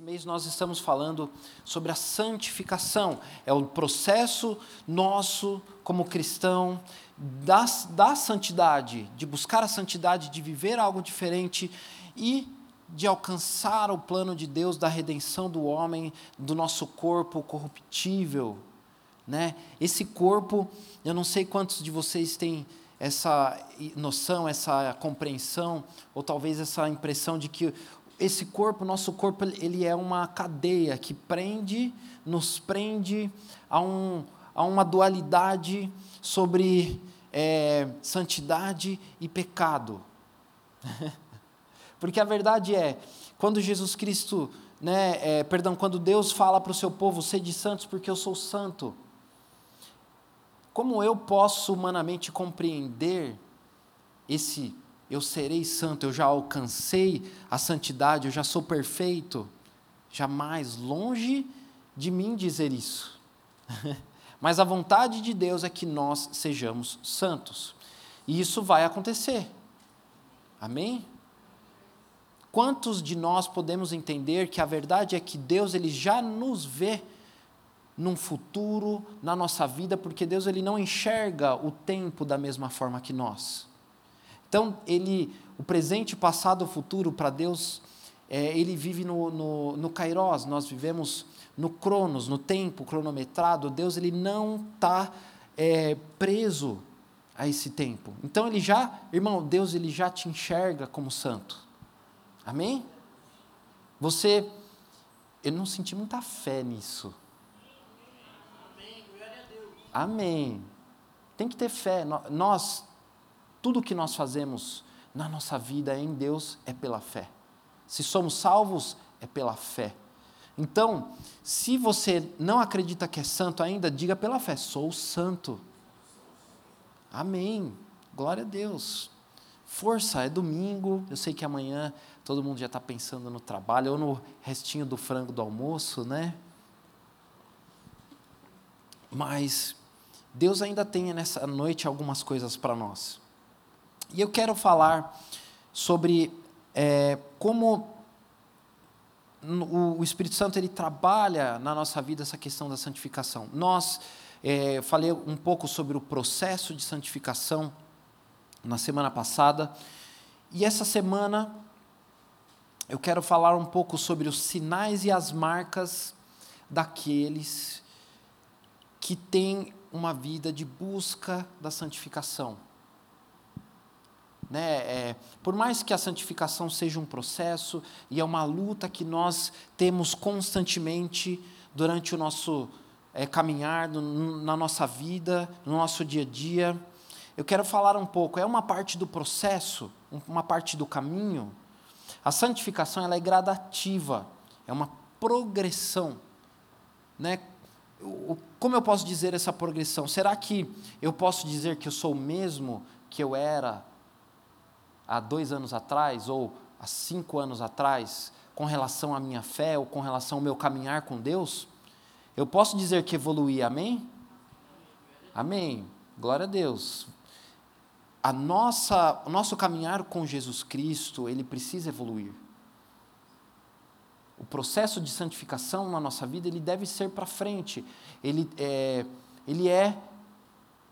Esse mês nós estamos falando sobre a santificação. É o processo nosso como cristão da, da santidade, de buscar a santidade, de viver algo diferente e de alcançar o plano de Deus da redenção do homem, do nosso corpo corruptível. Né? Esse corpo, eu não sei quantos de vocês têm essa noção, essa compreensão, ou talvez essa impressão de que esse corpo, nosso corpo, ele é uma cadeia que prende, nos prende a, um, a uma dualidade sobre é, santidade e pecado. Porque a verdade é, quando Jesus Cristo, né, é, perdão, quando Deus fala para o seu povo, sede santos porque eu sou santo, como eu posso humanamente compreender esse eu serei santo, eu já alcancei a santidade, eu já sou perfeito? Jamais, longe de mim dizer isso. Mas a vontade de Deus é que nós sejamos santos. E isso vai acontecer. Amém? Quantos de nós podemos entender que a verdade é que Deus ele já nos vê num futuro na nossa vida, porque Deus ele não enxerga o tempo da mesma forma que nós. Então ele, o presente, o passado, o futuro para Deus, é, ele vive no, no, no Kairos. Nós vivemos no Cronos, no tempo cronometrado. Deus ele não está é, preso a esse tempo. Então ele já, irmão, Deus ele já te enxerga como santo. Amém? Você, eu não senti muita fé nisso. Amém, glória a Deus. Amém. Tem que ter fé. Nós, tudo que nós fazemos na nossa vida em Deus é pela fé. Se somos salvos, é pela fé. Então, se você não acredita que é santo ainda, diga pela fé: sou santo. Amém. Glória a Deus. Força, é domingo. Eu sei que amanhã todo mundo já está pensando no trabalho ou no restinho do frango do almoço, né? Mas Deus ainda tem nessa noite algumas coisas para nós. E eu quero falar sobre é, como o Espírito Santo ele trabalha na nossa vida essa questão da santificação. Nós é, falei um pouco sobre o processo de santificação na semana passada e essa semana eu quero falar um pouco sobre os sinais e as marcas daqueles que têm uma vida de busca da santificação. Né? É, por mais que a santificação seja um processo e é uma luta que nós temos constantemente durante o nosso é, caminhar, no, na nossa vida, no nosso dia a dia, eu quero falar um pouco. É uma parte do processo, uma parte do caminho. A santificação ela é gradativa, é uma progressão. Né? Como eu posso dizer essa progressão? Será que eu posso dizer que eu sou o mesmo que eu era há dois anos atrás ou há cinco anos atrás, com relação à minha fé ou com relação ao meu caminhar com Deus? Eu posso dizer que evoluí, amém? Amém. Glória a Deus. A nossa, o nosso caminhar com Jesus Cristo, ele precisa evoluir. O processo de santificação na nossa vida, ele deve ser para frente. Ele é, ele é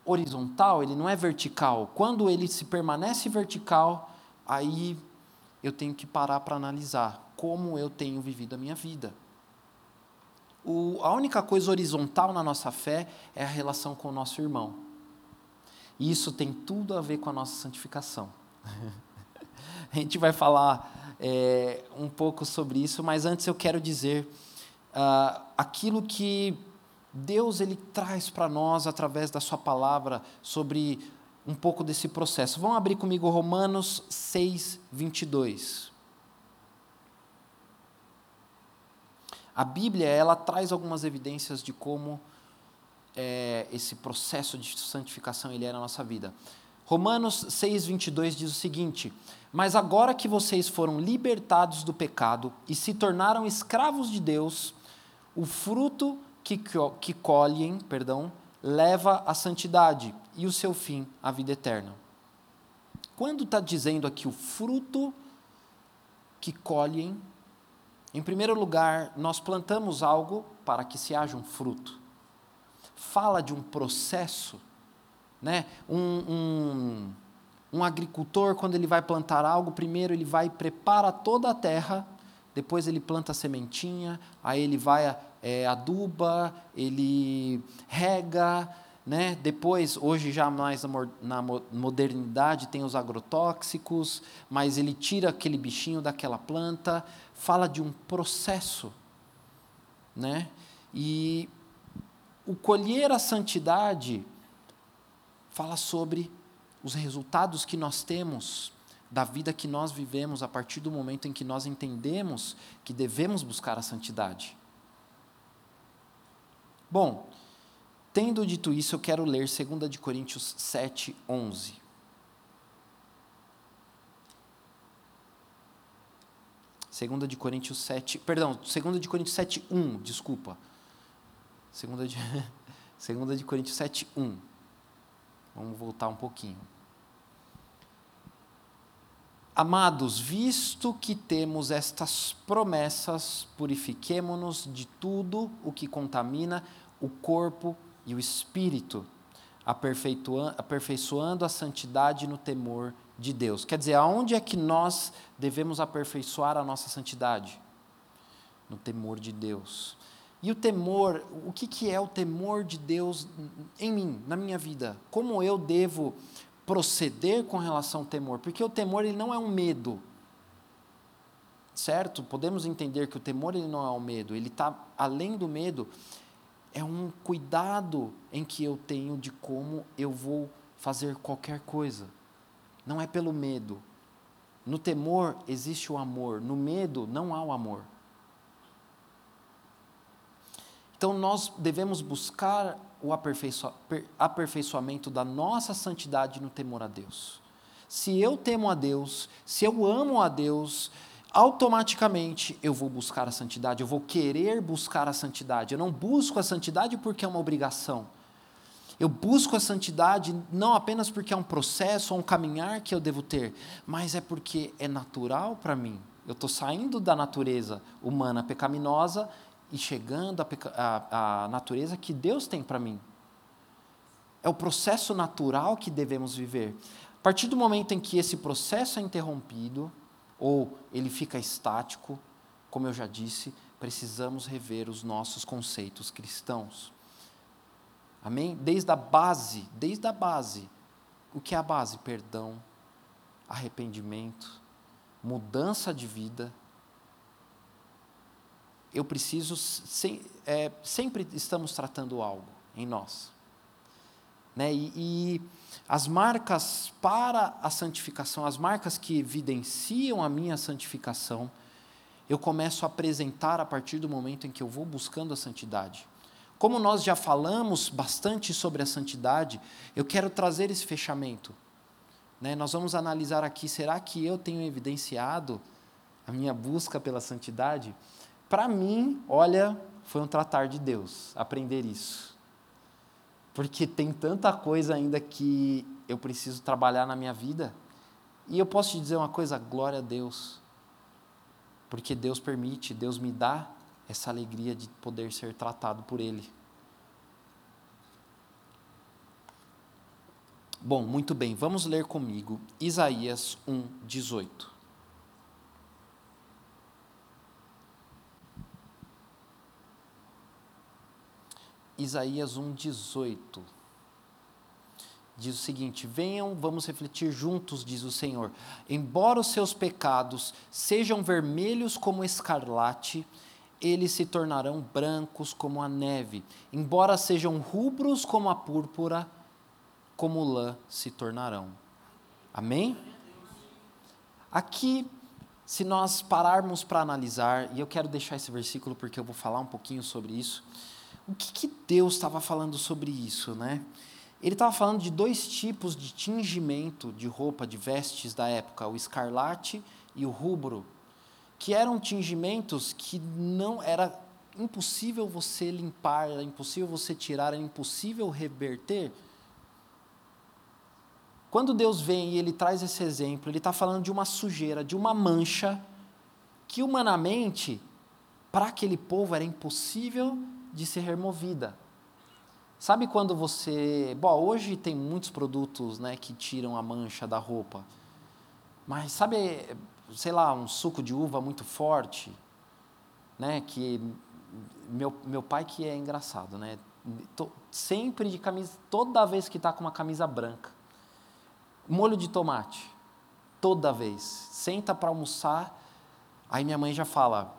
horizontal, ele não é vertical. Quando ele se permanece vertical, aí eu tenho que parar para analisar como eu tenho vivido a minha vida. O, a única coisa horizontal na nossa fé é a relação com o nosso irmão. E isso tem tudo a ver com a nossa santificação. a gente vai falar é, um pouco sobre isso, mas antes eu quero dizer uh, aquilo que Deus ele traz para nós através da sua palavra sobre um pouco desse processo. Vão abrir comigo Romanos 6, 22. A Bíblia ela traz algumas evidências de como é, esse processo de santificação ele é na nossa vida. Romanos 6,22 diz o seguinte: Mas agora que vocês foram libertados do pecado e se tornaram escravos de Deus, o fruto que, que colhem, perdão, leva à santidade e o seu fim, à vida eterna. Quando está dizendo aqui o fruto que colhem, em primeiro lugar, nós plantamos algo para que se haja um fruto. Fala de um processo, né? Um, um, um agricultor, quando ele vai plantar algo, primeiro ele vai prepara toda a terra, depois ele planta a sementinha, aí ele vai é, aduba, ele rega, né? Depois, hoje já mais na modernidade, tem os agrotóxicos, mas ele tira aquele bichinho daquela planta, fala de um processo. Né? E o colher a santidade fala sobre os resultados que nós temos da vida que nós vivemos a partir do momento em que nós entendemos que devemos buscar a santidade. Bom, Tendo dito isso, eu quero ler 2 de Coríntios 7, 11. Segunda de Coríntios 7, perdão, 2 de Coríntios 7, 1, desculpa. Segunda de, segunda de Coríntios 7, 1. Vamos voltar um pouquinho. Amados, visto que temos estas promessas, purifiquemo-nos de tudo o que contamina o corpo e o espírito, aperfeiçoando a santidade no temor de Deus. Quer dizer, aonde é que nós devemos aperfeiçoar a nossa santidade? No temor de Deus. E o temor, o que, que é o temor de Deus em mim, na minha vida? Como eu devo proceder com relação ao temor? Porque o temor ele não é um medo, certo? Podemos entender que o temor ele não é um medo, ele está além do medo, é um cuidado em que eu tenho de como eu vou fazer qualquer coisa. Não é pelo medo. No temor existe o amor, no medo não há o amor. Então nós devemos buscar o aperfeiçoamento da nossa santidade no temor a Deus. Se eu temo a Deus, se eu amo a Deus, automaticamente eu vou buscar a santidade, eu vou querer buscar a santidade. Eu não busco a santidade porque é uma obrigação. Eu busco a santidade não apenas porque é um processo ou um caminhar que eu devo ter, mas é porque é natural para mim. Eu estou saindo da natureza humana pecaminosa e chegando à, à natureza que Deus tem para mim. É o processo natural que devemos viver. A partir do momento em que esse processo é interrompido, ou ele fica estático, como eu já disse, precisamos rever os nossos conceitos cristãos. Amém? Desde a base, desde a base. O que é a base? Perdão, arrependimento, mudança de vida. Eu preciso, sem, é, sempre estamos tratando algo em nós. Né? E, e as marcas para a santificação, as marcas que evidenciam a minha santificação, eu começo a apresentar a partir do momento em que eu vou buscando a santidade. Como nós já falamos bastante sobre a santidade, eu quero trazer esse fechamento. Né? Nós vamos analisar aqui: será que eu tenho evidenciado a minha busca pela santidade? Para mim, olha, foi um tratar de Deus aprender isso porque tem tanta coisa ainda que eu preciso trabalhar na minha vida. E eu posso te dizer uma coisa: glória a Deus, porque Deus permite, Deus me dá essa alegria de poder ser tratado por Ele. Bom, muito bem, vamos ler comigo Isaías 1, 18. Isaías 1,18. Diz o seguinte: Venham, vamos refletir juntos, diz o Senhor. Embora os seus pecados sejam vermelhos como escarlate, eles se tornarão brancos como a neve. Embora sejam rubros como a púrpura, como lã se tornarão. Amém? Aqui se nós pararmos para analisar, e eu quero deixar esse versículo porque eu vou falar um pouquinho sobre isso, o que, que Deus estava falando sobre isso, né? Ele estava falando de dois tipos de tingimento de roupa, de vestes da época, o escarlate e o rubro, que eram tingimentos que não era impossível você limpar, era impossível você tirar, era impossível reverter. Quando Deus vem e ele traz esse exemplo, ele está falando de uma sujeira, de uma mancha, que humanamente, para aquele povo, era impossível de ser removida. Sabe quando você. Bom, hoje tem muitos produtos né, que tiram a mancha da roupa. Mas sabe, sei lá, um suco de uva muito forte, né? Que meu, meu pai que é engraçado, né? Tô, sempre de camisa, toda vez que está com uma camisa branca. Molho de tomate, toda vez. Senta para almoçar, aí minha mãe já fala: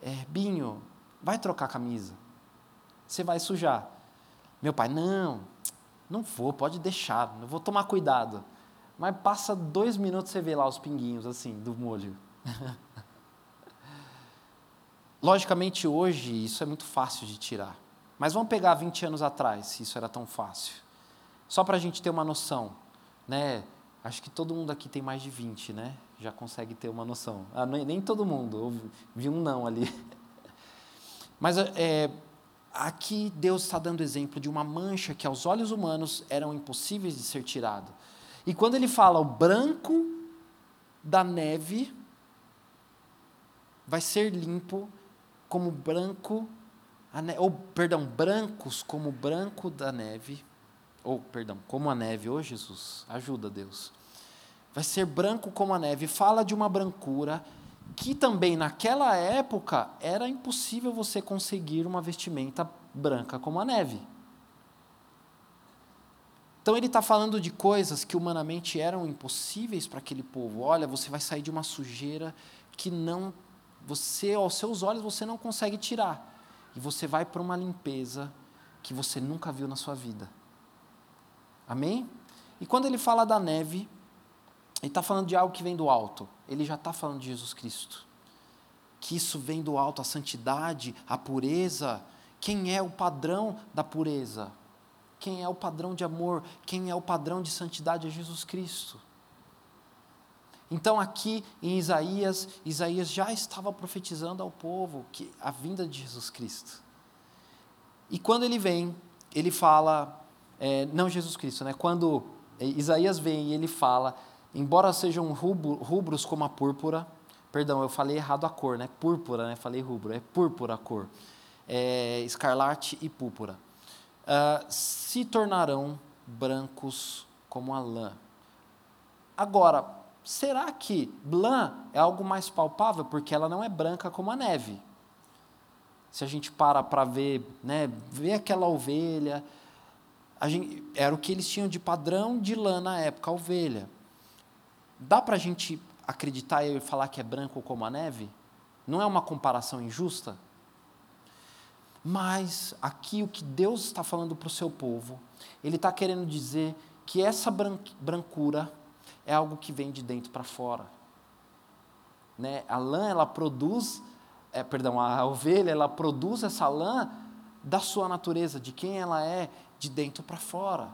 é, Binho, vai trocar a camisa. Você vai sujar. Meu pai, não, não vou, pode deixar, eu vou tomar cuidado. Mas passa dois minutos você vê lá os pinguinhos assim do molho. Logicamente hoje isso é muito fácil de tirar. Mas vamos pegar 20 anos atrás, se isso era tão fácil. Só para a gente ter uma noção, né? Acho que todo mundo aqui tem mais de 20, né? Já consegue ter uma noção. Ah, nem todo mundo, eu vi um não ali. Mas é, aqui Deus está dando exemplo de uma mancha que aos olhos humanos eram impossíveis de ser tirado. E quando ele fala o branco da neve vai ser limpo como branco, ou perdão, brancos como branco da neve, ou perdão, como a neve, ô oh, Jesus, ajuda Deus. Vai ser branco como a neve, fala de uma brancura que também naquela época era impossível você conseguir uma vestimenta branca como a neve. Então ele está falando de coisas que humanamente eram impossíveis para aquele povo. Olha, você vai sair de uma sujeira que não você aos seus olhos você não consegue tirar e você vai para uma limpeza que você nunca viu na sua vida. Amém? E quando ele fala da neve, ele está falando de algo que vem do alto. Ele já está falando de Jesus Cristo. Que isso vem do alto, a santidade, a pureza. Quem é o padrão da pureza? Quem é o padrão de amor? Quem é o padrão de santidade? É Jesus Cristo. Então, aqui em Isaías, Isaías já estava profetizando ao povo que a vinda de Jesus Cristo. E quando ele vem, ele fala, é, não Jesus Cristo, né? Quando Isaías vem e ele fala embora sejam rubros como a púrpura, perdão, eu falei errado a cor, né? Púrpura, né? Falei rubro, é púrpura a cor. É, escarlate e púrpura. Uh, se tornarão brancos como a lã. Agora, será que lã é algo mais palpável? Porque ela não é branca como a neve. Se a gente para para ver, né, ver aquela ovelha, gente, era o que eles tinham de padrão de lã na época, a ovelha. Dá para a gente acreditar e falar que é branco como a neve? Não é uma comparação injusta? Mas aqui o que Deus está falando para o seu povo, Ele está querendo dizer que essa brancura é algo que vem de dentro para fora. Né? A lã, ela produz, é, perdão, a ovelha, ela produz essa lã da sua natureza, de quem ela é, de dentro para fora.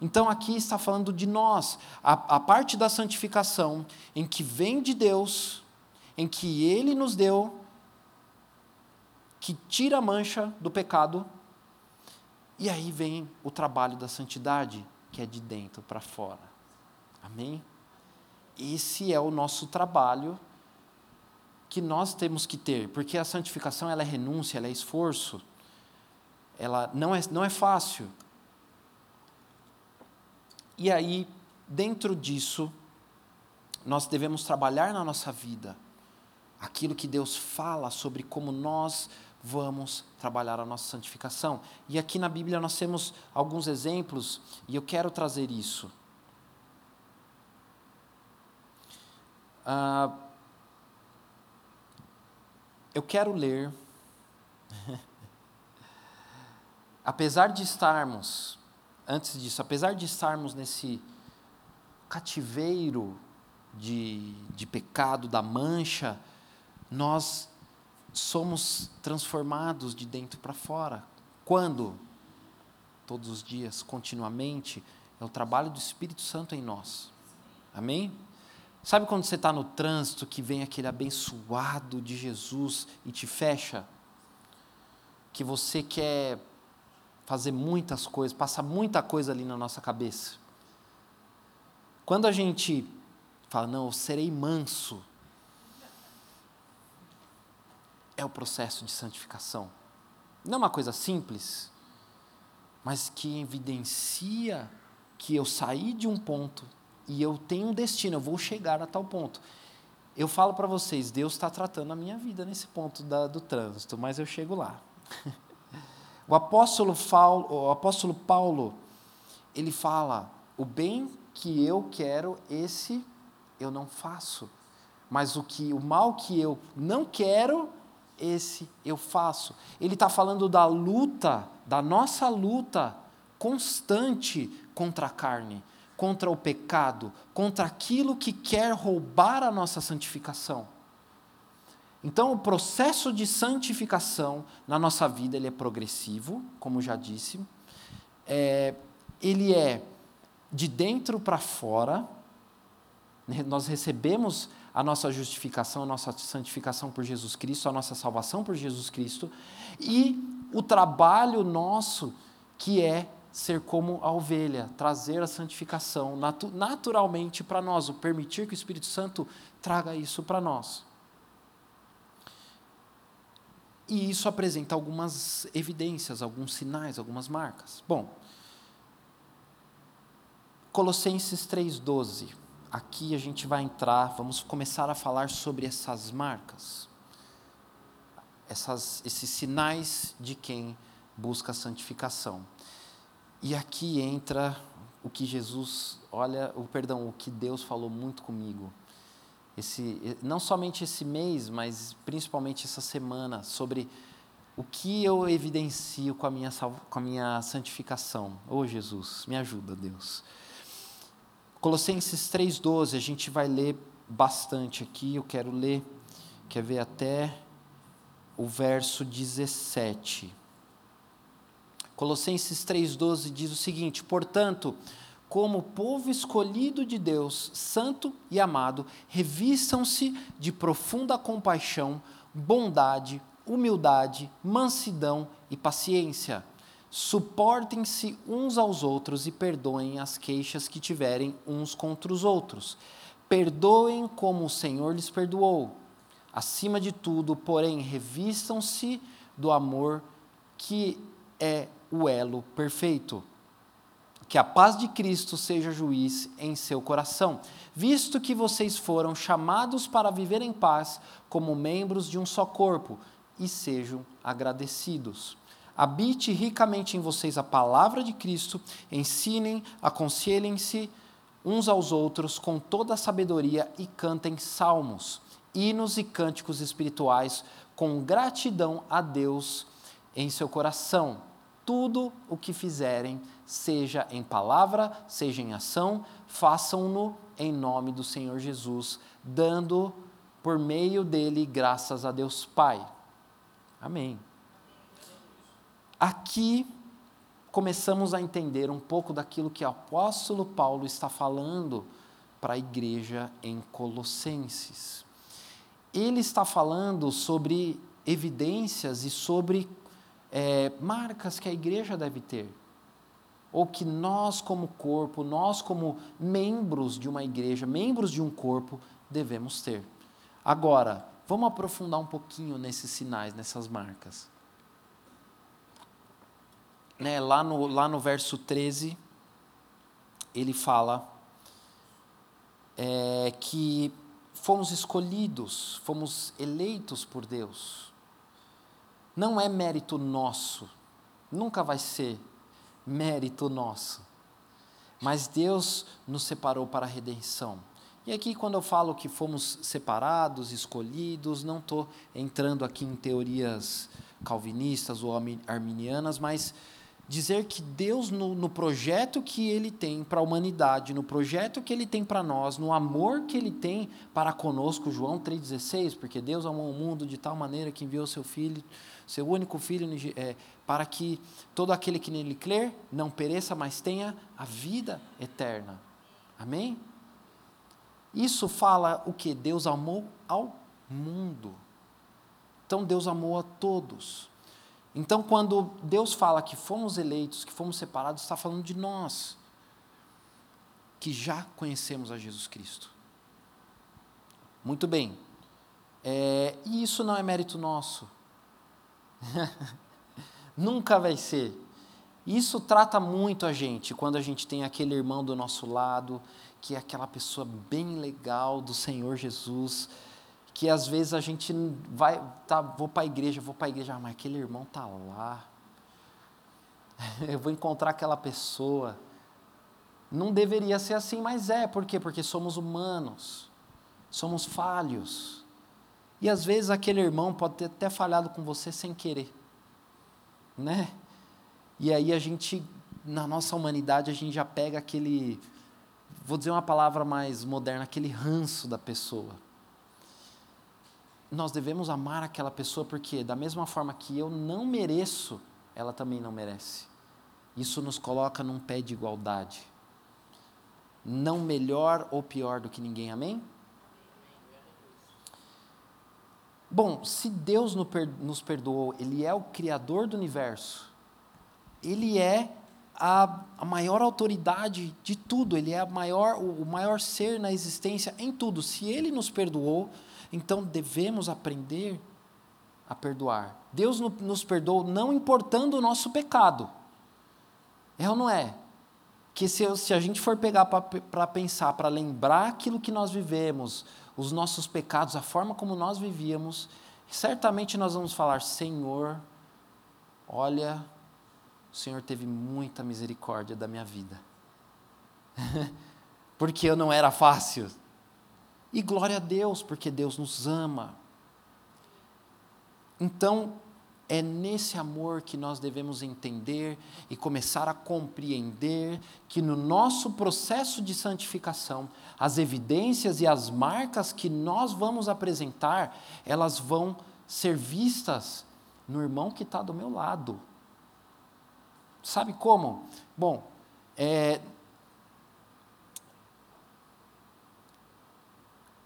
Então aqui está falando de nós, a, a parte da santificação, em que vem de Deus, em que Ele nos deu, que tira a mancha do pecado, e aí vem o trabalho da santidade, que é de dentro para fora. Amém? Esse é o nosso trabalho que nós temos que ter, porque a santificação ela é renúncia, ela é esforço, ela não é, não é fácil, e aí, dentro disso, nós devemos trabalhar na nossa vida aquilo que Deus fala sobre como nós vamos trabalhar a nossa santificação. E aqui na Bíblia nós temos alguns exemplos e eu quero trazer isso. Ah, eu quero ler, apesar de estarmos antes disso, apesar de estarmos nesse cativeiro de, de pecado, da mancha, nós somos transformados de dentro para fora. Quando? Todos os dias, continuamente, é o trabalho do Espírito Santo em nós. Amém? Sabe quando você está no trânsito que vem aquele abençoado de Jesus e te fecha? Que você quer fazer muitas coisas, passa muita coisa ali na nossa cabeça. Quando a gente fala, não, eu serei manso, é o processo de santificação. Não é uma coisa simples, mas que evidencia que eu saí de um ponto e eu tenho um destino, eu vou chegar a tal ponto. Eu falo para vocês, Deus está tratando a minha vida nesse ponto da, do trânsito, mas eu chego lá. o, apóstolo Paulo, o apóstolo Paulo, ele fala: o bem que eu quero, esse eu não faço. Mas o que o mal que eu não quero, esse eu faço. Ele está falando da luta, da nossa luta constante contra a carne, contra o pecado, contra aquilo que quer roubar a nossa santificação. Então, o processo de santificação na nossa vida ele é progressivo, como já disse. É, ele é de dentro para fora. Né? Nós recebemos a nossa justificação, a nossa santificação por Jesus Cristo, a nossa salvação por Jesus Cristo, e o trabalho nosso, que é ser como a ovelha, trazer a santificação natu naturalmente para nós, o permitir que o Espírito Santo traga isso para nós. E isso apresenta algumas evidências, alguns sinais, algumas marcas. Bom, Colossenses 3,12 aqui a gente vai entrar, vamos começar a falar sobre essas marcas, essas, esses sinais de quem busca a santificação. E aqui entra o que Jesus, olha, o perdão, o que Deus falou muito comigo. Esse, não somente esse mês, mas principalmente essa semana, sobre o que eu evidencio com a minha, com a minha santificação. Ô oh, Jesus, me ajuda, Deus. Colossenses 3,12, a gente vai ler bastante aqui, eu quero ler, quer ver até o verso 17. Colossenses 3,12 diz o seguinte: Portanto, como povo escolhido de Deus, santo e amado, revistam-se de profunda compaixão, bondade, humildade, mansidão e paciência Suportem-se uns aos outros e perdoem as queixas que tiverem uns contra os outros. Perdoem como o Senhor lhes perdoou. Acima de tudo, porém, revistam-se do amor que é o elo perfeito. Que a paz de Cristo seja juiz em seu coração, visto que vocês foram chamados para viver em paz como membros de um só corpo, e sejam agradecidos habite ricamente em vocês a palavra de Cristo, ensinem, aconselhem-se uns aos outros com toda a sabedoria e cantem salmos, hinos e cânticos espirituais com gratidão a Deus em seu coração. Tudo o que fizerem, seja em palavra, seja em ação, façam-no em nome do Senhor Jesus, dando por meio dele graças a Deus Pai. Amém. Aqui começamos a entender um pouco daquilo que o apóstolo Paulo está falando para a igreja em Colossenses. Ele está falando sobre evidências e sobre é, marcas que a igreja deve ter, ou que nós, como corpo, nós, como membros de uma igreja, membros de um corpo, devemos ter. Agora, vamos aprofundar um pouquinho nesses sinais, nessas marcas né, lá, no, lá no verso 13, ele fala é, que fomos escolhidos, fomos eleitos por Deus. Não é mérito nosso, nunca vai ser mérito nosso. Mas Deus nos separou para a redenção. E aqui, quando eu falo que fomos separados, escolhidos, não estou entrando aqui em teorias calvinistas ou arminianas, mas dizer que Deus, no, no projeto que Ele tem para a humanidade, no projeto que Ele tem para nós, no amor que Ele tem para conosco, João 3,16, porque Deus amou o mundo de tal maneira que enviou seu Filho, seu único Filho, é, para que todo aquele que nele crer não pereça, mas tenha a vida eterna. Amém? Isso fala o que? Deus amou ao mundo. Então Deus amou a todos. Então, quando Deus fala que fomos eleitos, que fomos separados, está falando de nós, que já conhecemos a Jesus Cristo. Muito bem. É, e isso não é mérito nosso. Nunca vai ser. Isso trata muito a gente quando a gente tem aquele irmão do nosso lado, que é aquela pessoa bem legal do Senhor Jesus, que às vezes a gente vai, tá, vou para a igreja, vou para a igreja, ah, mas aquele irmão tá lá. Eu vou encontrar aquela pessoa. Não deveria ser assim, mas é. Por quê? Porque somos humanos. Somos falhos. E às vezes aquele irmão pode ter até falhado com você sem querer. Né? E aí a gente, na nossa humanidade, a gente já pega aquele, vou dizer uma palavra mais moderna, aquele ranço da pessoa nós devemos amar aquela pessoa porque, da mesma forma que eu não mereço, ela também não merece. Isso nos coloca num pé de igualdade. Não melhor ou pior do que ninguém, amém? Bom, se Deus nos perdoou, Ele é o Criador do universo, Ele é a, a maior autoridade de tudo, Ele é a maior, o maior ser na existência em tudo. Se Ele nos perdoou, então devemos aprender a perdoar. Deus nos perdoou não importando o nosso pecado. É ou não é? Que se, se a gente for pegar para pensar, para lembrar aquilo que nós vivemos, os nossos pecados, a forma como nós vivíamos, certamente nós vamos falar: Senhor, olha, o Senhor teve muita misericórdia da minha vida. Porque eu não era fácil. E glória a Deus, porque Deus nos ama. Então, é nesse amor que nós devemos entender e começar a compreender que no nosso processo de santificação, as evidências e as marcas que nós vamos apresentar, elas vão ser vistas no irmão que está do meu lado. Sabe como? Bom, é,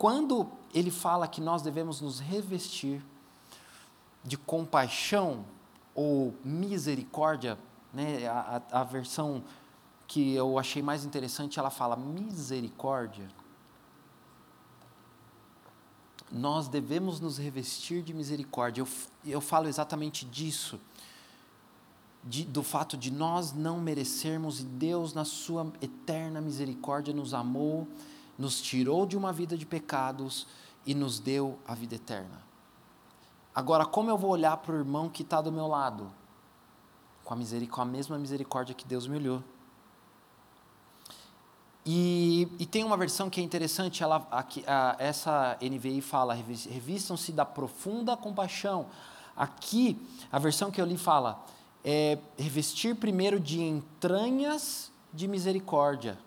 Quando ele fala que nós devemos nos revestir de compaixão ou misericórdia, né, a, a, a versão que eu achei mais interessante, ela fala misericórdia. Nós devemos nos revestir de misericórdia. Eu, eu falo exatamente disso. De, do fato de nós não merecermos e Deus, na Sua eterna misericórdia, nos amou nos tirou de uma vida de pecados e nos deu a vida eterna. Agora, como eu vou olhar para o irmão que está do meu lado? Com a, com a mesma misericórdia que Deus me olhou. E, e, tem uma versão que é interessante, ela, a, essa NVI fala, revistam-se da profunda compaixão. Aqui, a versão que eu li fala, é revestir primeiro de entranhas de misericórdia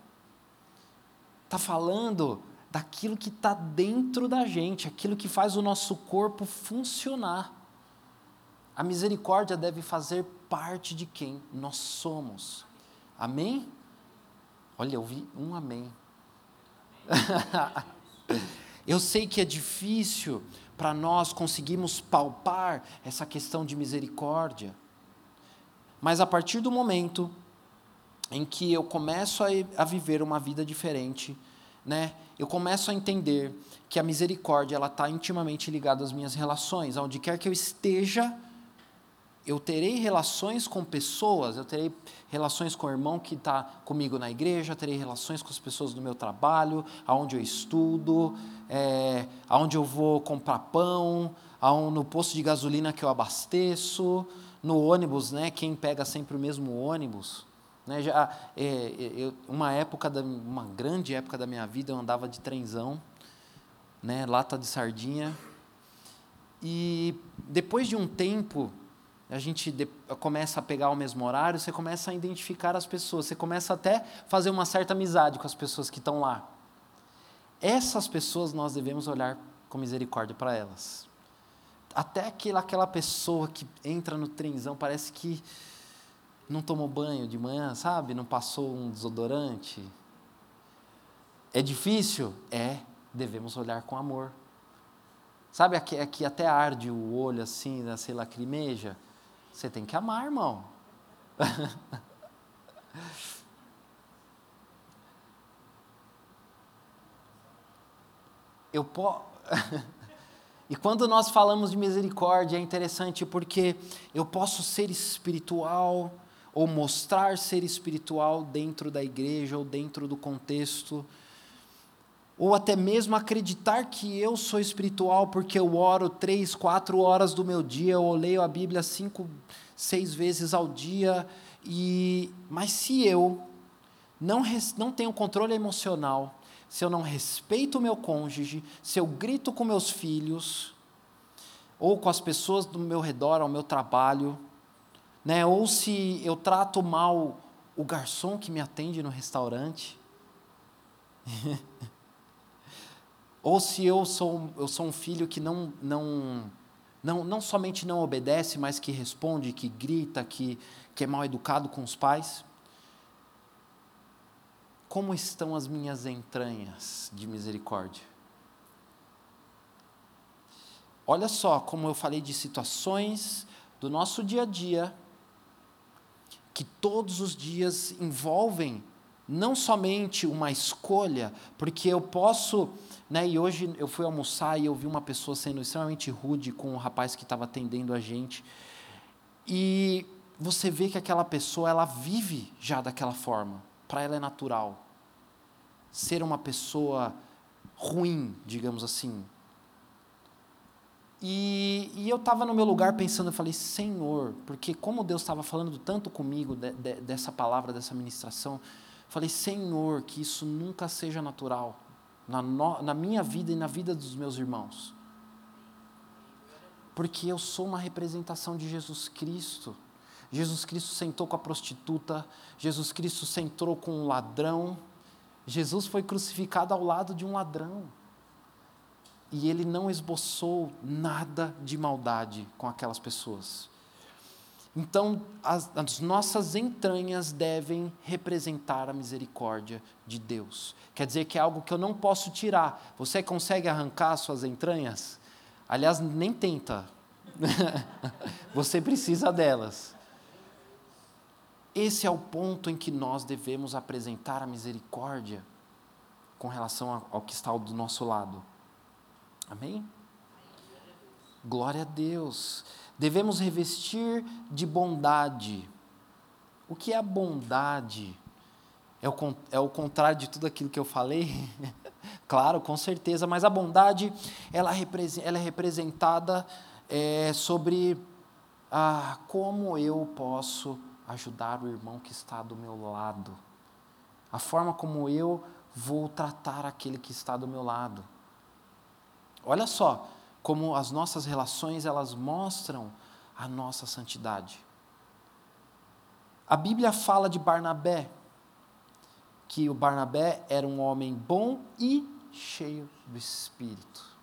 está falando daquilo que está dentro da gente, aquilo que faz o nosso corpo funcionar. A misericórdia deve fazer parte de quem nós somos. Amém? Olha, eu vi um amém. eu sei que é difícil para nós conseguirmos palpar essa questão de misericórdia, mas a partir do momento em que eu começo a, a viver uma vida diferente, né? Eu começo a entender que a misericórdia ela está intimamente ligada às minhas relações, aonde quer que eu esteja, eu terei relações com pessoas, eu terei relações com o irmão que está comigo na igreja, terei relações com as pessoas do meu trabalho, aonde eu estudo, é, aonde eu vou comprar pão, aonde, no posto de gasolina que eu abasteço, no ônibus, né? Quem pega sempre o mesmo ônibus? Né, já, é, é, eu, uma época, da, uma grande época da minha vida, eu andava de trenzão, né, lata de sardinha. E depois de um tempo, a gente de, começa a pegar o mesmo horário, você começa a identificar as pessoas, você começa até fazer uma certa amizade com as pessoas que estão lá. Essas pessoas nós devemos olhar com misericórdia para elas. Até aquela, aquela pessoa que entra no trenzão, parece que não tomou banho de manhã, sabe? Não passou um desodorante. É difícil? É. Devemos olhar com amor. Sabe aqui, aqui até arde o olho assim, né, sei lacrimeja? Você tem que amar, irmão. Eu posso. e quando nós falamos de misericórdia, é interessante porque eu posso ser espiritual ou mostrar ser espiritual dentro da igreja ou dentro do contexto ou até mesmo acreditar que eu sou espiritual porque eu oro três, quatro horas do meu dia, eu leio a Bíblia cinco, seis vezes ao dia, e mas se eu não, não tenho controle emocional, se eu não respeito o meu cônjuge, se eu grito com meus filhos, ou com as pessoas do meu redor, ao meu trabalho, né, ou se eu trato mal o garçom que me atende no restaurante, Ou se eu sou, eu sou um filho que não, não, não, não somente não obedece, mas que responde, que grita, que, que é mal educado com os pais. Como estão as minhas entranhas de misericórdia? Olha só como eu falei de situações do nosso dia a dia que todos os dias envolvem não somente uma escolha, porque eu posso, né, e hoje eu fui almoçar e eu vi uma pessoa sendo extremamente rude com o rapaz que estava atendendo a gente, e você vê que aquela pessoa, ela vive já daquela forma, para ela é natural. Ser uma pessoa ruim, digamos assim. E, e eu estava no meu lugar pensando, eu falei, Senhor, porque como Deus estava falando tanto comigo de, de, dessa palavra, dessa ministração, Falei, Senhor, que isso nunca seja natural na, no, na minha vida e na vida dos meus irmãos. Porque eu sou uma representação de Jesus Cristo. Jesus Cristo sentou com a prostituta, Jesus Cristo sentou com um ladrão, Jesus foi crucificado ao lado de um ladrão. E ele não esboçou nada de maldade com aquelas pessoas. Então, as, as, nossas entranhas devem representar a misericórdia de Deus. Quer dizer que é algo que eu não posso tirar. Você consegue arrancar suas entranhas? Aliás, nem tenta. Você precisa delas. Esse é o ponto em que nós devemos apresentar a misericórdia com relação ao que está do nosso lado. Amém? Glória a Deus. Devemos revestir de bondade. O que é a bondade? É o, é o contrário de tudo aquilo que eu falei? claro, com certeza, mas a bondade ela, ela é representada é, sobre ah, como eu posso ajudar o irmão que está do meu lado. A forma como eu vou tratar aquele que está do meu lado. Olha só, como as nossas relações elas mostram a nossa santidade. A Bíblia fala de Barnabé, que o Barnabé era um homem bom e cheio do Espírito.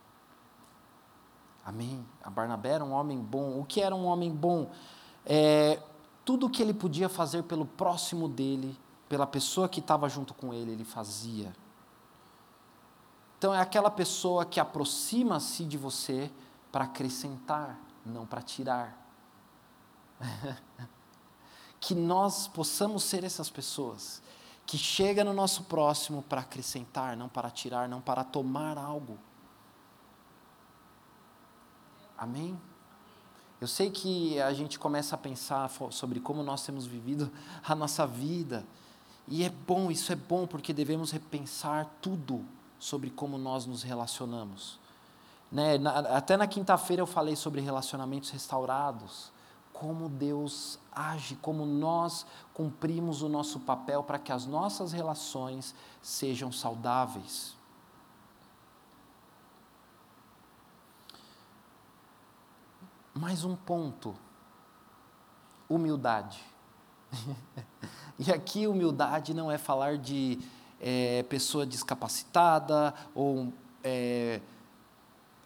Amém? A Barnabé era um homem bom. O que era um homem bom? É, tudo o que ele podia fazer pelo próximo dele, pela pessoa que estava junto com ele, ele fazia. Então é aquela pessoa que aproxima-se de você para acrescentar, não para tirar. que nós possamos ser essas pessoas que chega no nosso próximo para acrescentar, não para tirar, não para tomar algo. Amém? Eu sei que a gente começa a pensar sobre como nós temos vivido a nossa vida, e é bom, isso é bom, porque devemos repensar tudo sobre como nós nos relacionamos. Né? Na, até na quinta-feira eu falei sobre relacionamentos restaurados, como Deus age, como nós cumprimos o nosso papel para que as nossas relações sejam saudáveis. Mais um ponto humildade. e aqui, humildade não é falar de é, pessoa descapacitada ou é,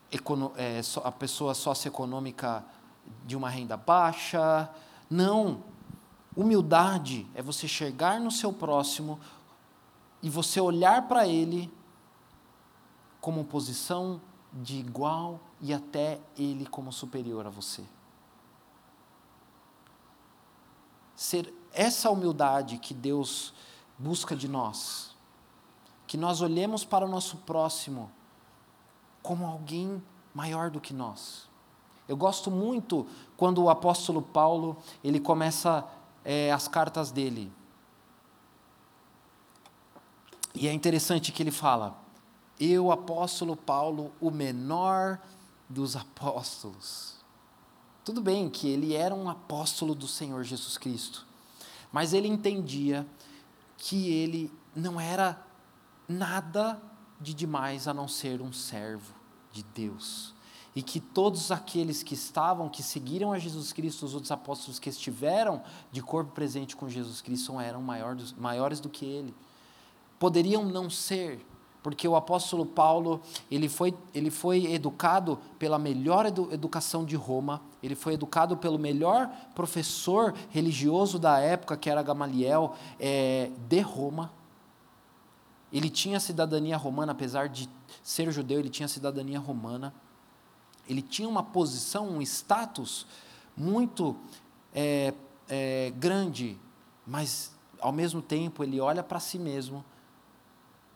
econo, é, a pessoa socioeconômica de uma renda baixa. Não. Humildade é você chegar no seu próximo e você olhar para ele como posição de igual e até ele como superior a você. Ser essa humildade que Deus busca de nós, que nós olhemos para o nosso próximo como alguém maior do que nós. Eu gosto muito quando o apóstolo Paulo ele começa é, as cartas dele. E é interessante que ele fala: Eu, apóstolo Paulo, o menor dos apóstolos. Tudo bem que ele era um apóstolo do Senhor Jesus Cristo, mas ele entendia que ele não era nada de demais a não ser um servo de Deus. E que todos aqueles que estavam, que seguiram a Jesus Cristo, os outros apóstolos que estiveram de corpo presente com Jesus Cristo, eram maiores, do que ele. Poderiam não ser, porque o apóstolo Paulo, ele foi, ele foi educado pela melhor edu educação de Roma, ele foi educado pelo melhor professor religioso da época, que era Gamaliel, é, de Roma. Ele tinha cidadania romana, apesar de ser judeu, ele tinha cidadania romana. Ele tinha uma posição, um status muito é, é, grande, mas ao mesmo tempo ele olha para si mesmo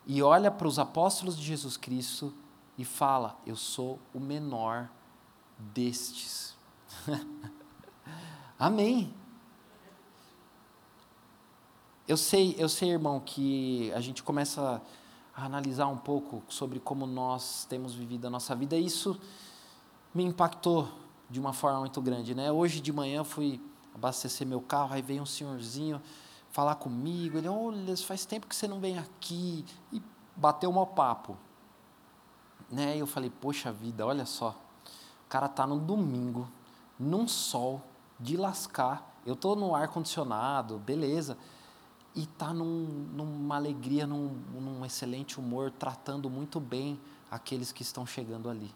e olha para os apóstolos de Jesus Cristo e fala: Eu sou o menor destes. Amém. Eu sei, eu sei, irmão, que a gente começa a analisar um pouco sobre como nós temos vivido a nossa vida. E isso me impactou de uma forma muito grande, né? Hoje de manhã fui abastecer meu carro, aí veio um senhorzinho falar comigo, ele, olha, faz tempo que você não vem aqui, e bateu um papo. Né? E eu falei, poxa vida, olha só, o cara tá no domingo, num sol, de lascar, eu tô no ar-condicionado, beleza, e tá num, numa alegria, num, num excelente humor, tratando muito bem aqueles que estão chegando ali.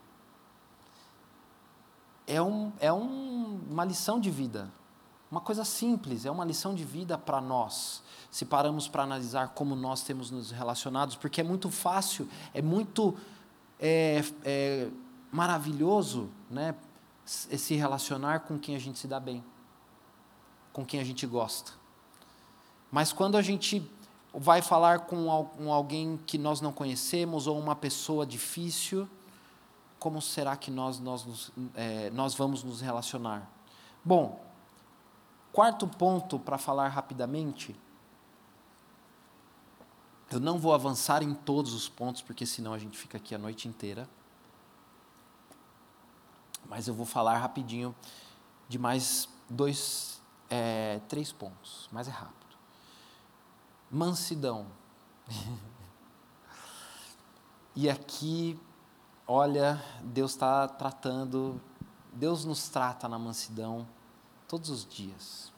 É, um, é um, uma lição de vida, uma coisa simples, é uma lição de vida para nós, se paramos para analisar como nós temos nos relacionados, porque é muito fácil, é muito é, é, maravilhoso né, se relacionar com quem a gente se dá bem, com quem a gente gosta. Mas quando a gente vai falar com alguém que nós não conhecemos ou uma pessoa difícil, como será que nós, nós, é, nós vamos nos relacionar? Bom, Quarto ponto para falar rapidamente. Eu não vou avançar em todos os pontos, porque senão a gente fica aqui a noite inteira. Mas eu vou falar rapidinho de mais dois, é, três pontos. Mais é rápido. Mansidão. e aqui, olha, Deus está tratando, Deus nos trata na mansidão todos os dias.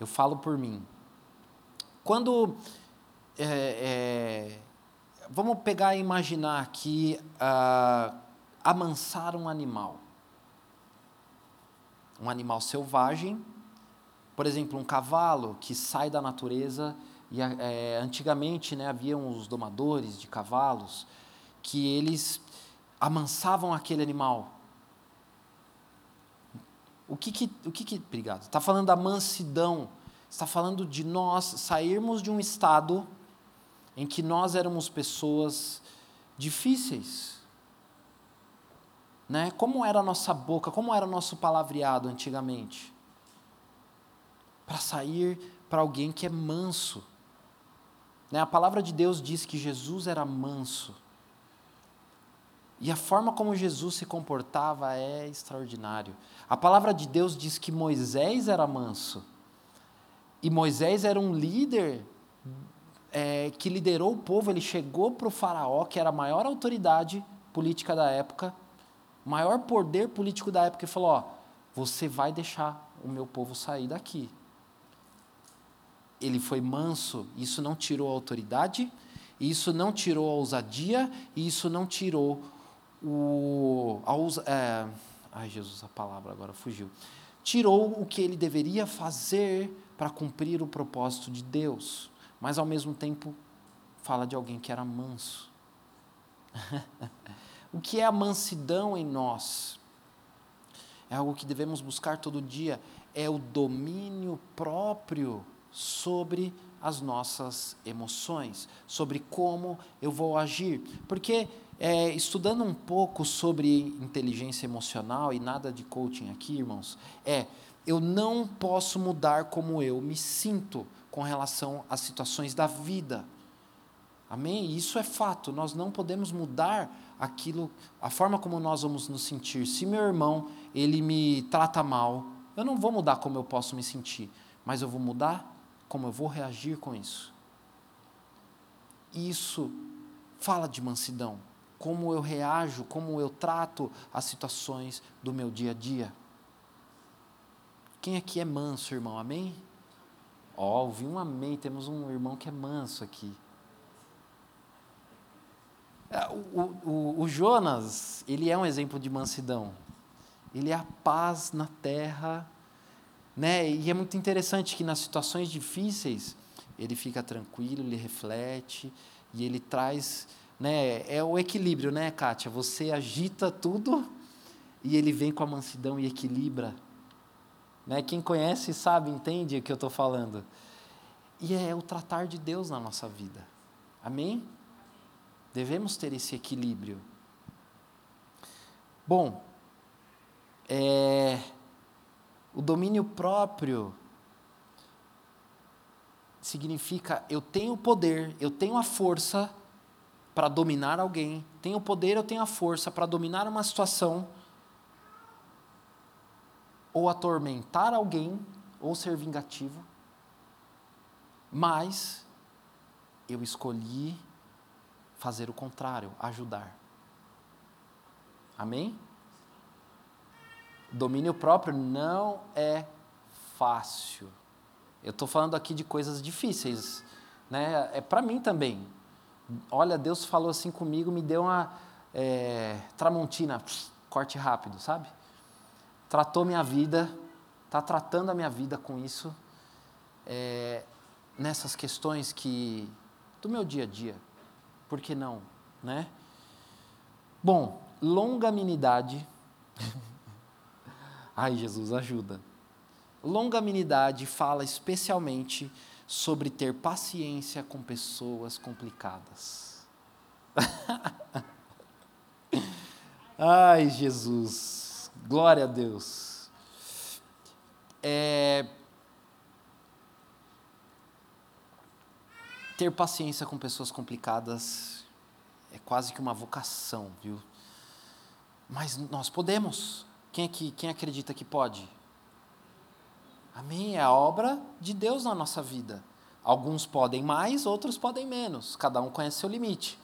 Eu falo por mim. Quando. É, é, vamos pegar e imaginar aqui uh, amansar um animal. Um animal selvagem, por exemplo, um cavalo que sai da natureza. E é, antigamente né, haviam os domadores de cavalos que eles amansavam aquele animal o que que, o que, que obrigado, está falando da mansidão, está falando de nós sairmos de um estado em que nós éramos pessoas difíceis. Né? Como era a nossa boca, como era o nosso palavreado antigamente? Para sair para alguém que é manso. Né? A palavra de Deus diz que Jesus era manso. E a forma como Jesus se comportava é extraordinário. A palavra de Deus diz que Moisés era manso. E Moisés era um líder é, que liderou o povo. Ele chegou para o Faraó, que era a maior autoridade política da época, maior poder político da época, e falou: Ó, você vai deixar o meu povo sair daqui. Ele foi manso, isso não tirou a autoridade, isso não tirou a ousadia, isso não tirou o. A, é, ai, Jesus, a palavra agora fugiu. Tirou o que ele deveria fazer para cumprir o propósito de Deus, mas ao mesmo tempo fala de alguém que era manso. o que é a mansidão em nós? É algo que devemos buscar todo dia, é o domínio próprio sobre as nossas emoções, sobre como eu vou agir. Porque é, estudando um pouco sobre inteligência emocional, e nada de coaching aqui, irmãos, é eu não posso mudar como eu me sinto com relação às situações da vida. Amém? Isso é fato. Nós não podemos mudar aquilo, a forma como nós vamos nos sentir. Se meu irmão ele me trata mal, eu não vou mudar como eu posso me sentir, mas eu vou mudar como eu vou reagir com isso. Isso fala de mansidão, como eu reajo, como eu trato as situações do meu dia a dia. Quem aqui é manso, irmão? Amém? Ó, oh, ouvi um amém. Temos um irmão que é manso aqui. É, o, o, o, Jonas, ele é um exemplo de mansidão. Ele é a paz na terra, né? E é muito interessante que nas situações difíceis ele fica tranquilo, ele reflete e ele traz, né? É o equilíbrio, né, Kátia? Você agita tudo e ele vem com a mansidão e equilibra. Né? Quem conhece sabe, entende o que eu estou falando. E é o tratar de Deus na nossa vida. Amém? Devemos ter esse equilíbrio. Bom, é, o domínio próprio significa eu tenho poder, eu tenho a força para dominar alguém, tenho o poder, eu tenho a força para dominar uma situação, ou atormentar alguém, ou ser vingativo, mas eu escolhi fazer o contrário, ajudar. Amém? Domínio próprio não é fácil. Eu estou falando aqui de coisas difíceis, né? É para mim também. Olha, Deus falou assim comigo, me deu uma é, tramontina, corte rápido, sabe? Tratou minha vida, está tratando a minha vida com isso, é, nessas questões que do meu dia a dia por que não, né? Bom, longanimidade. Ai, Jesus, ajuda. Longanimidade fala especialmente sobre ter paciência com pessoas complicadas. Ai, Jesus, glória a Deus. É, ter paciência com pessoas complicadas é quase que uma vocação, viu? Mas nós podemos. Quem, aqui, quem acredita que pode? Amém? É a obra de Deus na nossa vida. Alguns podem mais, outros podem menos. Cada um conhece seu limite.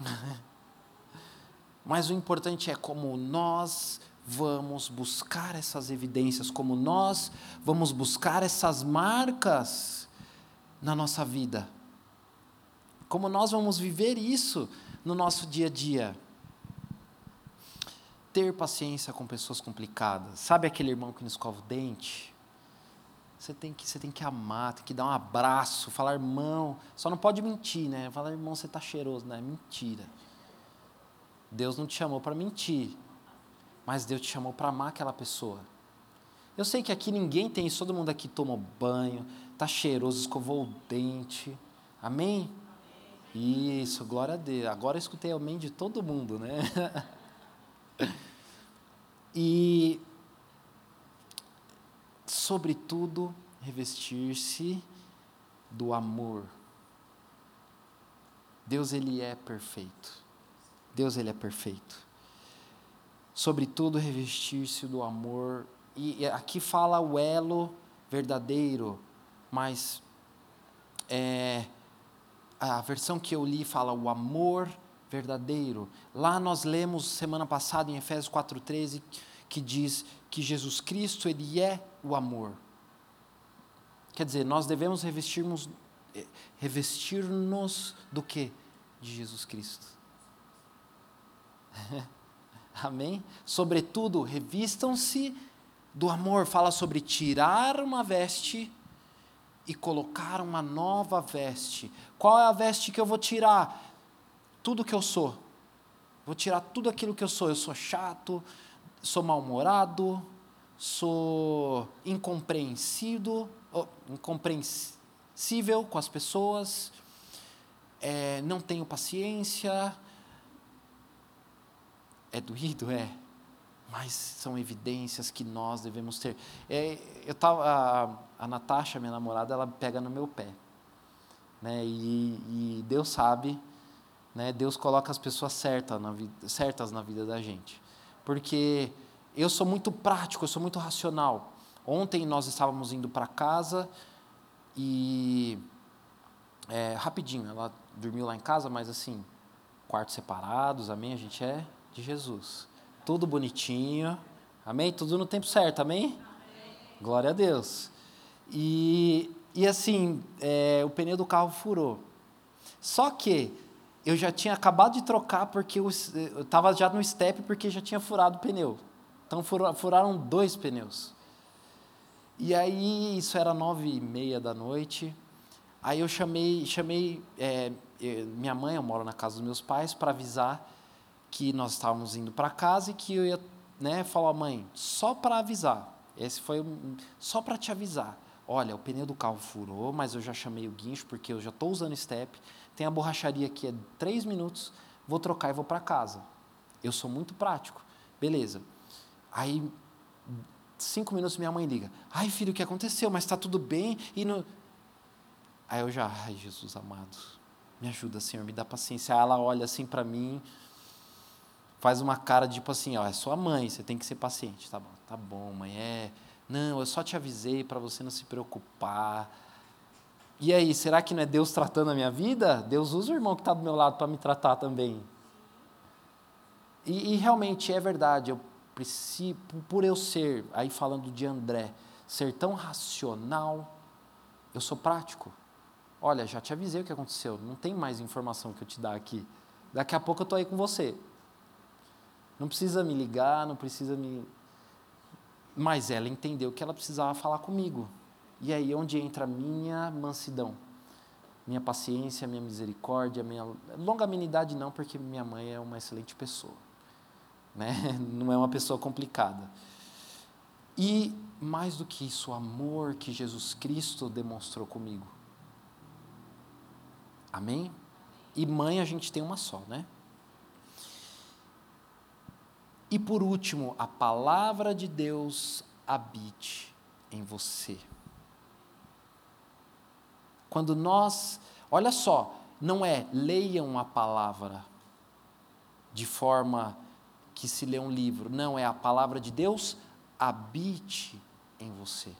Mas o importante é como nós vamos buscar essas evidências, como nós vamos buscar essas marcas na nossa vida. Como nós vamos viver isso no nosso dia a dia? Ter paciência com pessoas complicadas. Sabe aquele irmão que nos escova o dente? Você tem que, você tem que amar, tem que dar um abraço, falar, irmão. Só não pode mentir, né? Falar, irmão, você está cheiroso, né? Mentira. Deus não te chamou para mentir, mas Deus te chamou para amar aquela pessoa. Eu sei que aqui ninguém tem isso, todo mundo aqui tomou banho, está cheiroso, escovou o dente. Amém? Isso, glória a Deus. Agora eu escutei amém de todo mundo, né? e, sobretudo, revestir-se do amor. Deus, Ele é perfeito. Deus, Ele é perfeito. Sobretudo, revestir-se do amor. E aqui fala o elo verdadeiro, mas é, a versão que eu li fala o amor verdadeiro. Lá nós lemos semana passada em Efésios 4,13 que diz que Jesus Cristo ele é o amor. Quer dizer, nós devemos revestirmos eh, revestir-nos do que? De Jesus Cristo. Amém? Sobretudo, revistam-se do amor. Fala sobre tirar uma veste e colocar uma nova veste. Qual é a veste que eu vou tirar? Tudo que eu sou. Vou tirar tudo aquilo que eu sou. Eu sou chato, sou mal-humorado, sou incompreensido, oh, incompreensível com as pessoas, é, não tenho paciência. É doído, é, mas são evidências que nós devemos ter. É, eu tava, a, a Natasha, minha namorada, ela pega no meu pé, né? E, e Deus sabe, né? Deus coloca as pessoas certas na, vida, certas na vida da gente, porque eu sou muito prático, eu sou muito racional. Ontem nós estávamos indo para casa e é, rapidinho, ela dormiu lá em casa, mas assim, quartos separados, amém? A gente é de Jesus. Tudo bonitinho, amém? Tudo no tempo certo, amém? amém. Glória a Deus. E, e assim, é, o pneu do carro furou. Só que eu já tinha acabado de trocar porque eu estava já no step porque já tinha furado o pneu. Então furaram dois pneus. E aí, isso era nove e meia da noite. Aí eu chamei, chamei é, minha mãe, eu moro na casa dos meus pais, para avisar que nós estávamos indo para casa e que eu ia né, falar, mãe, só para avisar. Esse foi um, só para te avisar. Olha, o pneu do carro furou, mas eu já chamei o guincho porque eu já estou usando step. Tem a borracharia aqui, é três minutos. Vou trocar e vou para casa. Eu sou muito prático. Beleza. Aí cinco minutos minha mãe liga. Ai, filho, o que aconteceu? Mas está tudo bem? E no... Aí eu já, ai, Jesus amado, me ajuda, Senhor, me dá paciência. Aí ela olha assim para mim, faz uma cara tipo assim, ó, é sua mãe, você tem que ser paciente. Tá bom, tá bom, mãe, é. Não, eu só te avisei para você não se preocupar. E aí, será que não é Deus tratando a minha vida? Deus usa o irmão que está do meu lado para me tratar também. E, e realmente é verdade, eu por eu ser, aí falando de André, ser tão racional, eu sou prático. Olha, já te avisei o que aconteceu, não tem mais informação que eu te dar aqui. Daqui a pouco eu estou aí com você. Não precisa me ligar, não precisa me. Mas ela entendeu que ela precisava falar comigo. E aí onde entra a minha mansidão, minha paciência, minha misericórdia, minha longanimidade não, porque minha mãe é uma excelente pessoa né? não é uma pessoa complicada. E, mais do que isso, o amor que Jesus Cristo demonstrou comigo. Amém? E mãe a gente tem uma só, né? E por último, a palavra de Deus habite em você. Quando nós, olha só, não é leiam a palavra de forma que se lê um livro. Não, é a palavra de Deus habite em você.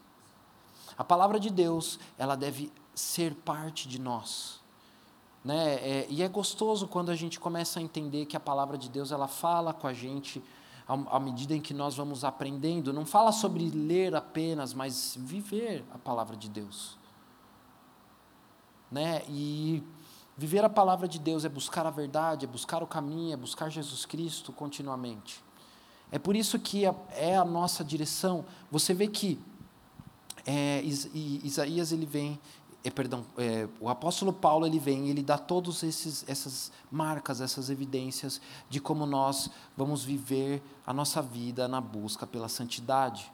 A palavra de Deus, ela deve ser parte de nós. Né? É, e é gostoso quando a gente começa a entender que a palavra de Deus ela fala com a gente à medida em que nós vamos aprendendo. Não fala sobre ler apenas, mas viver a palavra de Deus. Né? E Viver a palavra de Deus é buscar a verdade, é buscar o caminho, é buscar Jesus Cristo continuamente. É por isso que é a nossa direção. Você vê que é, Isaías ele vem, é, perdão, é, o apóstolo Paulo ele vem, ele dá todas essas marcas, essas evidências de como nós vamos viver a nossa vida na busca pela santidade.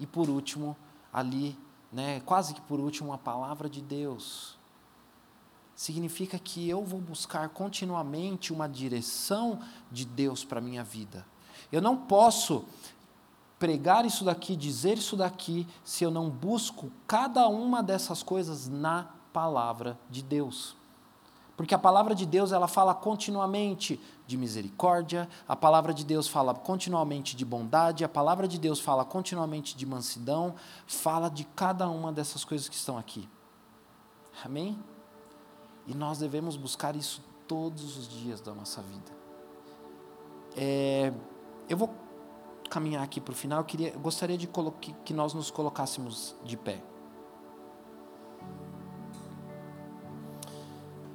E por último, ali, né, quase que por último, a palavra de Deus significa que eu vou buscar continuamente uma direção de Deus para a minha vida. Eu não posso pregar isso daqui, dizer isso daqui, se eu não busco cada uma dessas coisas na palavra de Deus. Porque a palavra de Deus, ela fala continuamente de misericórdia, a palavra de Deus fala continuamente de bondade, a palavra de Deus fala continuamente de mansidão, fala de cada uma dessas coisas que estão aqui. Amém? E nós devemos buscar isso todos os dias da nossa vida. É, eu vou caminhar aqui para o final, eu, queria, gostaria de que nós nos colocássemos de pé.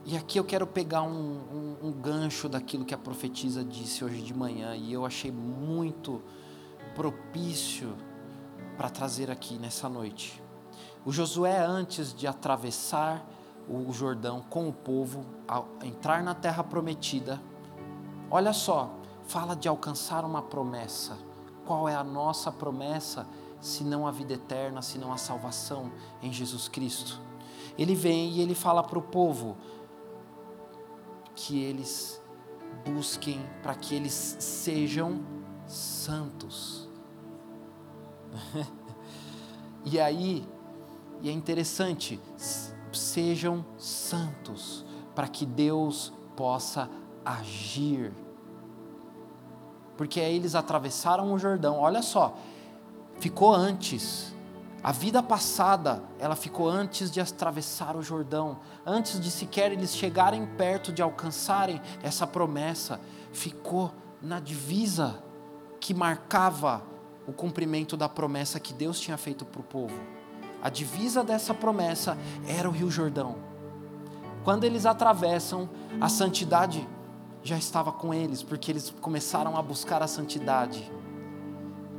E aqui eu quero pegar um, um, um, gancho daquilo que a profetisa disse hoje de manhã, e eu achei muito propício para trazer aqui nessa noite. O Josué, antes de atravessar o Jordão com o povo, ao entrar na terra prometida, olha só, fala de alcançar uma promessa. Qual é a nossa promessa, se não a vida eterna, se não a salvação em Jesus Cristo? Ele vem e ele fala para o povo que eles busquem para que eles sejam santos. e aí, e é interessante, sejam santos, para que Deus possa agir. Porque aí eles atravessaram o Jordão, olha só, ficou antes. A vida passada, ela ficou antes de atravessar o Jordão, antes de sequer eles chegarem perto de alcançarem essa promessa, ficou na divisa que marcava o cumprimento da promessa que Deus tinha feito para o povo. A divisa dessa promessa era o Rio Jordão. Quando eles atravessam, a santidade já estava com eles, porque eles começaram a buscar a santidade.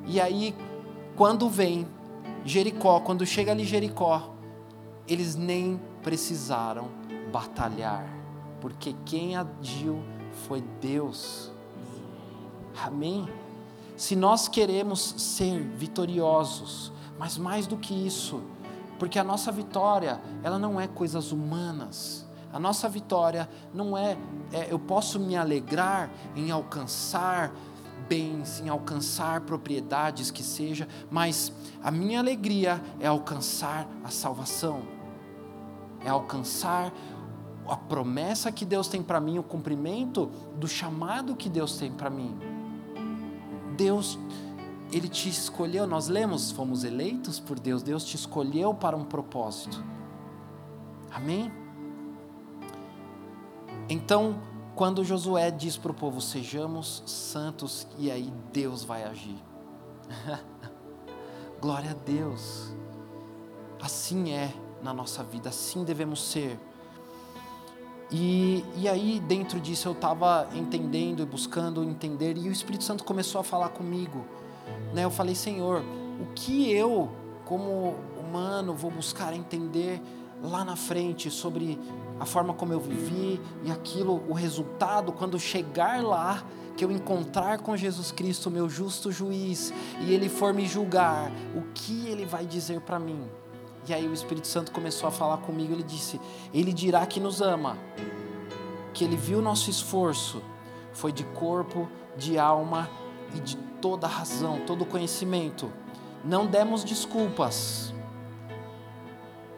E aí, quando vem Jericó, quando chega ali Jericó, eles nem precisaram batalhar, porque quem agiu foi Deus. Amém? Se nós queremos ser vitoriosos, mas mais do que isso, porque a nossa vitória, ela não é coisas humanas. A nossa vitória não é, é eu posso me alegrar em alcançar bens, em alcançar propriedades que seja, mas a minha alegria é alcançar a salvação. É alcançar a promessa que Deus tem para mim, o cumprimento do chamado que Deus tem para mim. Deus ele te escolheu, nós lemos, fomos eleitos por Deus, Deus te escolheu para um propósito. Amém? Então, quando Josué diz para o povo: sejamos santos, e aí Deus vai agir. Glória a Deus. Assim é na nossa vida, assim devemos ser. E, e aí, dentro disso, eu estava entendendo e buscando entender, e o Espírito Santo começou a falar comigo né, eu falei, Senhor, o que eu, como humano, vou buscar entender lá na frente sobre a forma como eu vivi e aquilo, o resultado, quando chegar lá, que eu encontrar com Jesus Cristo, meu justo juiz, e ele for me julgar, o que ele vai dizer para mim? E aí o Espírito Santo começou a falar comigo, ele disse: Ele dirá que nos ama, que ele viu nosso esforço, foi de corpo, de alma e de toda razão, todo conhecimento. Não demos desculpas,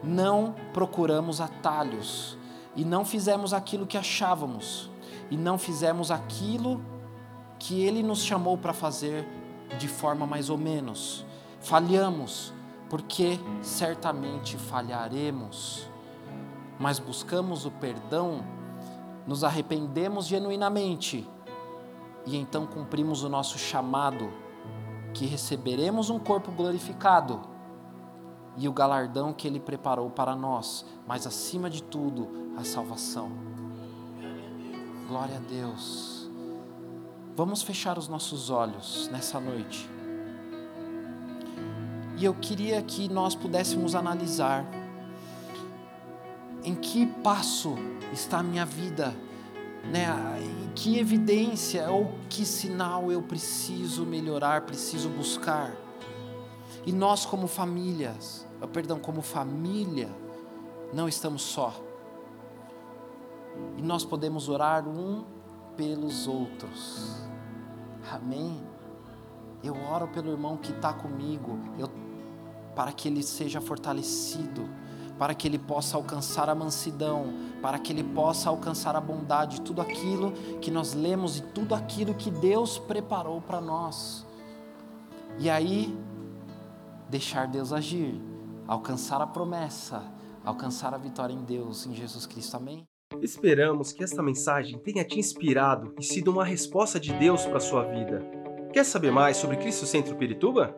não procuramos atalhos. E não fizemos aquilo que achávamos. E não fizemos aquilo que Ele nos chamou para fazer de forma mais ou menos. Falhamos, porque certamente falharemos, mas buscamos o perdão, nos arrependemos genuinamente e então cumprimos o nosso chamado, que receberemos um corpo glorificado e o galardão que Ele preparou para nós, mas acima de tudo, a salvação. Glória a Deus. Vamos fechar os nossos olhos nessa noite. E eu queria que nós pudéssemos analisar em que passo está a minha vida né, que evidência ou que sinal eu preciso melhorar, preciso buscar. E nós como famílias, ah, perdão, como família, não estamos só. E nós podemos orar um pelos outros. Amém? Eu oro pelo irmão que está comigo, eu, para que ele seja fortalecido para que ele possa alcançar a mansidão, para que ele possa alcançar a bondade, tudo aquilo que nós lemos e tudo aquilo que Deus preparou para nós. E aí, deixar Deus agir, alcançar a promessa, alcançar a vitória em Deus, em Jesus Cristo. Amém? Esperamos que esta mensagem tenha te inspirado e sido uma resposta de Deus para a sua vida. Quer saber mais sobre Cristo Centro Pirituba?